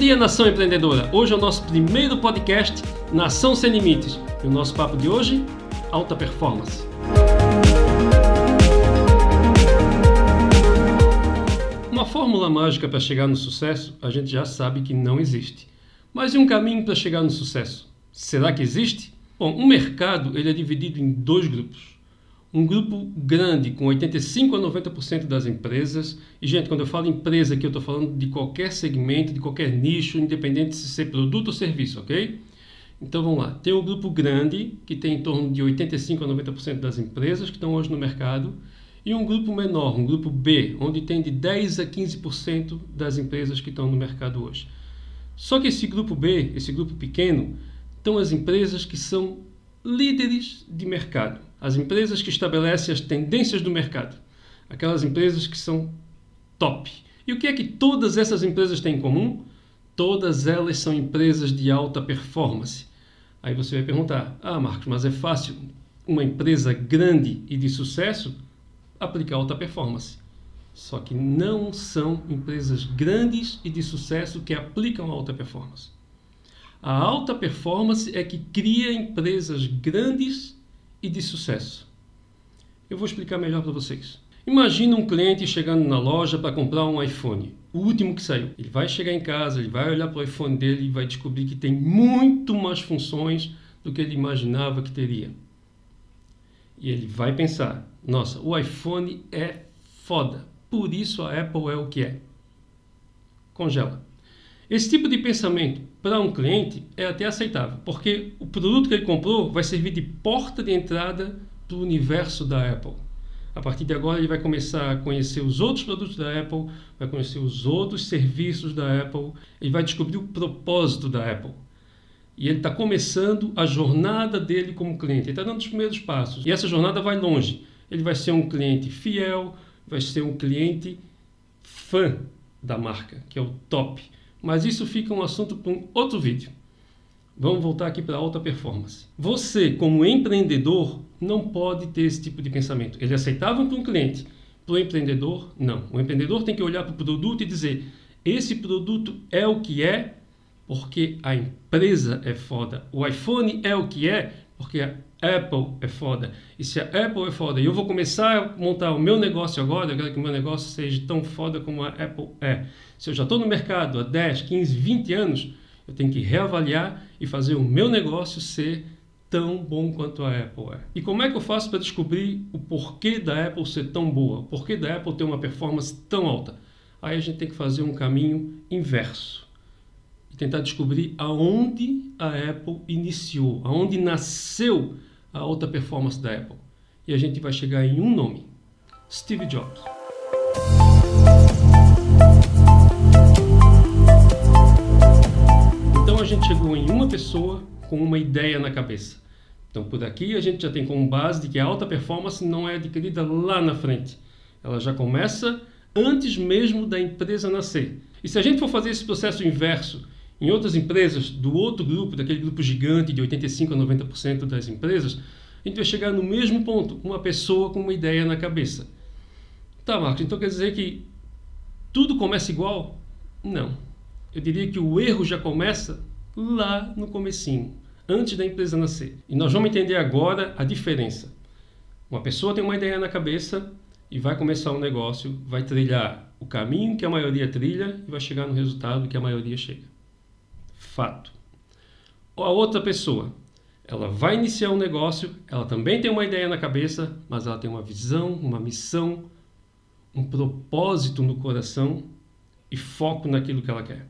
dia, nação empreendedora! Hoje é o nosso primeiro podcast Nação Sem Limites. E o nosso papo de hoje, alta performance. Uma fórmula mágica para chegar no sucesso, a gente já sabe que não existe. Mas e um caminho para chegar no sucesso? Será que existe? Bom, um mercado ele é dividido em dois grupos um grupo grande, com 85 a 90% das empresas. E, gente, quando eu falo empresa aqui, eu estou falando de qualquer segmento, de qualquer nicho, independente de ser produto ou serviço, ok? Então vamos lá. Tem um grupo grande, que tem em torno de 85 a 90% das empresas que estão hoje no mercado, e um grupo menor, um grupo B, onde tem de 10 a 15% das empresas que estão no mercado hoje. Só que esse grupo B, esse grupo pequeno, estão as empresas que são líderes de mercado as empresas que estabelecem as tendências do mercado, aquelas empresas que são top. E o que é que todas essas empresas têm em comum? Todas elas são empresas de alta performance. Aí você vai perguntar: ah, Marcos, mas é fácil uma empresa grande e de sucesso aplicar alta performance. Só que não são empresas grandes e de sucesso que aplicam alta performance. A alta performance é que cria empresas grandes e de sucesso. Eu vou explicar melhor para vocês. Imagina um cliente chegando na loja para comprar um iPhone, o último que saiu. Ele vai chegar em casa, ele vai olhar para o iPhone dele e vai descobrir que tem muito mais funções do que ele imaginava que teria. E ele vai pensar: nossa, o iPhone é foda, por isso a Apple é o que é. Congela. Esse tipo de pensamento para um cliente é até aceitável, porque o produto que ele comprou vai servir de porta de entrada para o universo da Apple. A partir de agora ele vai começar a conhecer os outros produtos da Apple, vai conhecer os outros serviços da Apple, ele vai descobrir o propósito da Apple. E ele está começando a jornada dele como cliente, ele está dando os primeiros passos. E essa jornada vai longe. Ele vai ser um cliente fiel, vai ser um cliente fã da marca, que é o top. Mas isso fica um assunto para um outro vídeo. Vamos voltar aqui para alta performance. Você, como empreendedor, não pode ter esse tipo de pensamento. Ele é aceitável para um cliente, para o empreendedor, não. O empreendedor tem que olhar para o produto e dizer: esse produto é o que é porque a empresa é foda. O iPhone é o que é porque a Apple é foda. E se a Apple é foda e eu vou começar a montar o meu negócio agora, eu quero que o meu negócio seja tão foda como a Apple é. Se eu já estou no mercado há 10, 15, 20 anos, eu tenho que reavaliar e fazer o meu negócio ser tão bom quanto a Apple é. E como é que eu faço para descobrir o porquê da Apple ser tão boa? O porquê da Apple ter uma performance tão alta? Aí a gente tem que fazer um caminho inverso e tentar descobrir aonde a Apple iniciou, aonde nasceu a alta performance da Apple. E a gente vai chegar em um nome: Steve Jobs. Então a gente chegou em uma pessoa com uma ideia na cabeça. Então por aqui a gente já tem como base de que a alta performance não é adquirida lá na frente. Ela já começa antes mesmo da empresa nascer. E se a gente for fazer esse processo inverso em outras empresas, do outro grupo, daquele grupo gigante de 85 a 90% das empresas, a gente vai chegar no mesmo ponto, uma pessoa com uma ideia na cabeça. Tá, Marcos, então quer dizer que tudo começa igual? Não. Eu diria que o erro já começa lá no comecinho, antes da empresa nascer. E nós vamos entender agora a diferença. Uma pessoa tem uma ideia na cabeça e vai começar um negócio, vai trilhar o caminho que a maioria trilha e vai chegar no resultado que a maioria chega fato. Ou a outra pessoa, ela vai iniciar um negócio, ela também tem uma ideia na cabeça, mas ela tem uma visão, uma missão, um propósito no coração e foco naquilo que ela quer.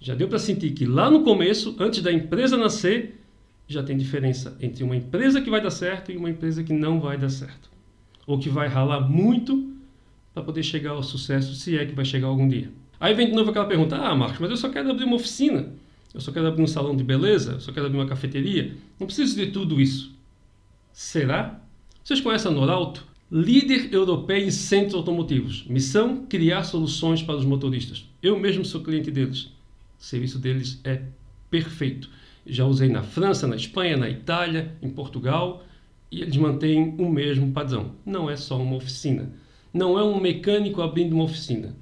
Já deu para sentir que lá no começo, antes da empresa nascer, já tem diferença entre uma empresa que vai dar certo e uma empresa que não vai dar certo. Ou que vai ralar muito para poder chegar ao sucesso, se é que vai chegar algum dia. Aí vem de novo aquela pergunta: ah, Marcos, mas eu só quero abrir uma oficina, eu só quero abrir um salão de beleza, eu só quero abrir uma cafeteria. Não preciso de tudo isso. Será? Vocês conhecem a Norauto? Líder europeu em centros automotivos. Missão: criar soluções para os motoristas. Eu mesmo sou cliente deles. O serviço deles é perfeito. Já usei na França, na Espanha, na Itália, em Portugal e eles mantêm o mesmo padrão. Não é só uma oficina. Não é um mecânico abrindo uma oficina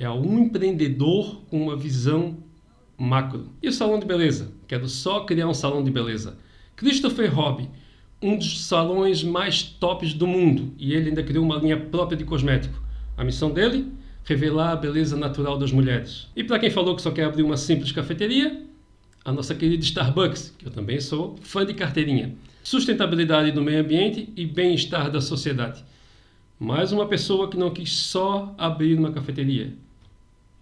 é um empreendedor com uma visão macro. E o salão de beleza? Quero só criar um salão de beleza. Christopher Hobby, um dos salões mais tops do mundo, e ele ainda criou uma linha própria de cosmético. A missão dele? Revelar a beleza natural das mulheres. E para quem falou que só quer abrir uma simples cafeteria, a nossa querida Starbucks, que eu também sou fã de carteirinha. Sustentabilidade do meio ambiente e bem-estar da sociedade. Mais uma pessoa que não quis só abrir uma cafeteria.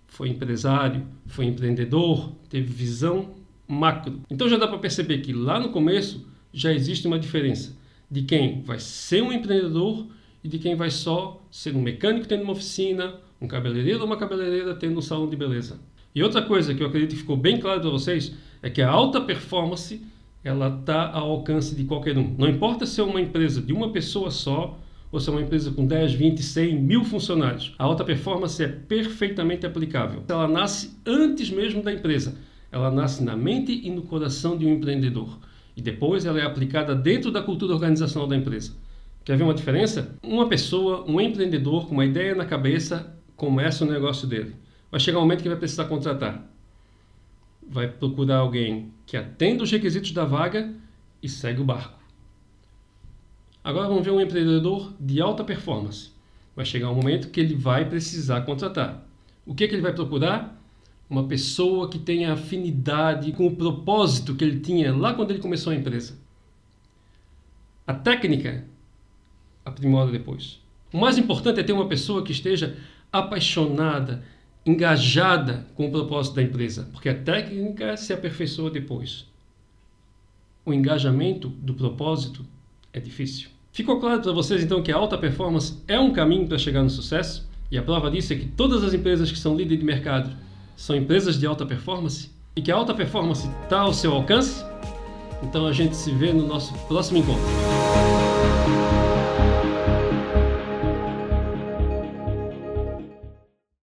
Foi empresário, foi empreendedor, teve visão macro. Então já dá para perceber que lá no começo já existe uma diferença de quem vai ser um empreendedor e de quem vai só ser um mecânico tendo uma oficina, um cabeleireiro ou uma cabeleireira tendo um salão de beleza. E outra coisa que eu acredito que ficou bem claro para vocês é que a alta performance ela está ao alcance de qualquer um. Não importa se é uma empresa de uma pessoa só ou se é uma empresa com 10, 20, 100, mil funcionários. A alta performance é perfeitamente aplicável. Ela nasce antes mesmo da empresa. Ela nasce na mente e no coração de um empreendedor. E depois ela é aplicada dentro da cultura organizacional da empresa. Quer ver uma diferença? Uma pessoa, um empreendedor com uma ideia na cabeça, começa o negócio dele. Vai chegar um momento que vai precisar contratar. Vai procurar alguém que atenda os requisitos da vaga e segue o barco. Agora vamos ver um empreendedor de alta performance. Vai chegar um momento que ele vai precisar contratar. O que, é que ele vai procurar? Uma pessoa que tenha afinidade com o propósito que ele tinha lá quando ele começou a empresa. A técnica aprimora depois. O mais importante é ter uma pessoa que esteja apaixonada, engajada com o propósito da empresa, porque a técnica se aperfeiçoa depois. O engajamento do propósito é difícil. Ficou claro para vocês então que a alta performance é um caminho para chegar no sucesso? E a prova disso é que todas as empresas que são líderes de mercado são empresas de alta performance? E que a alta performance está ao seu alcance? Então a gente se vê no nosso próximo encontro.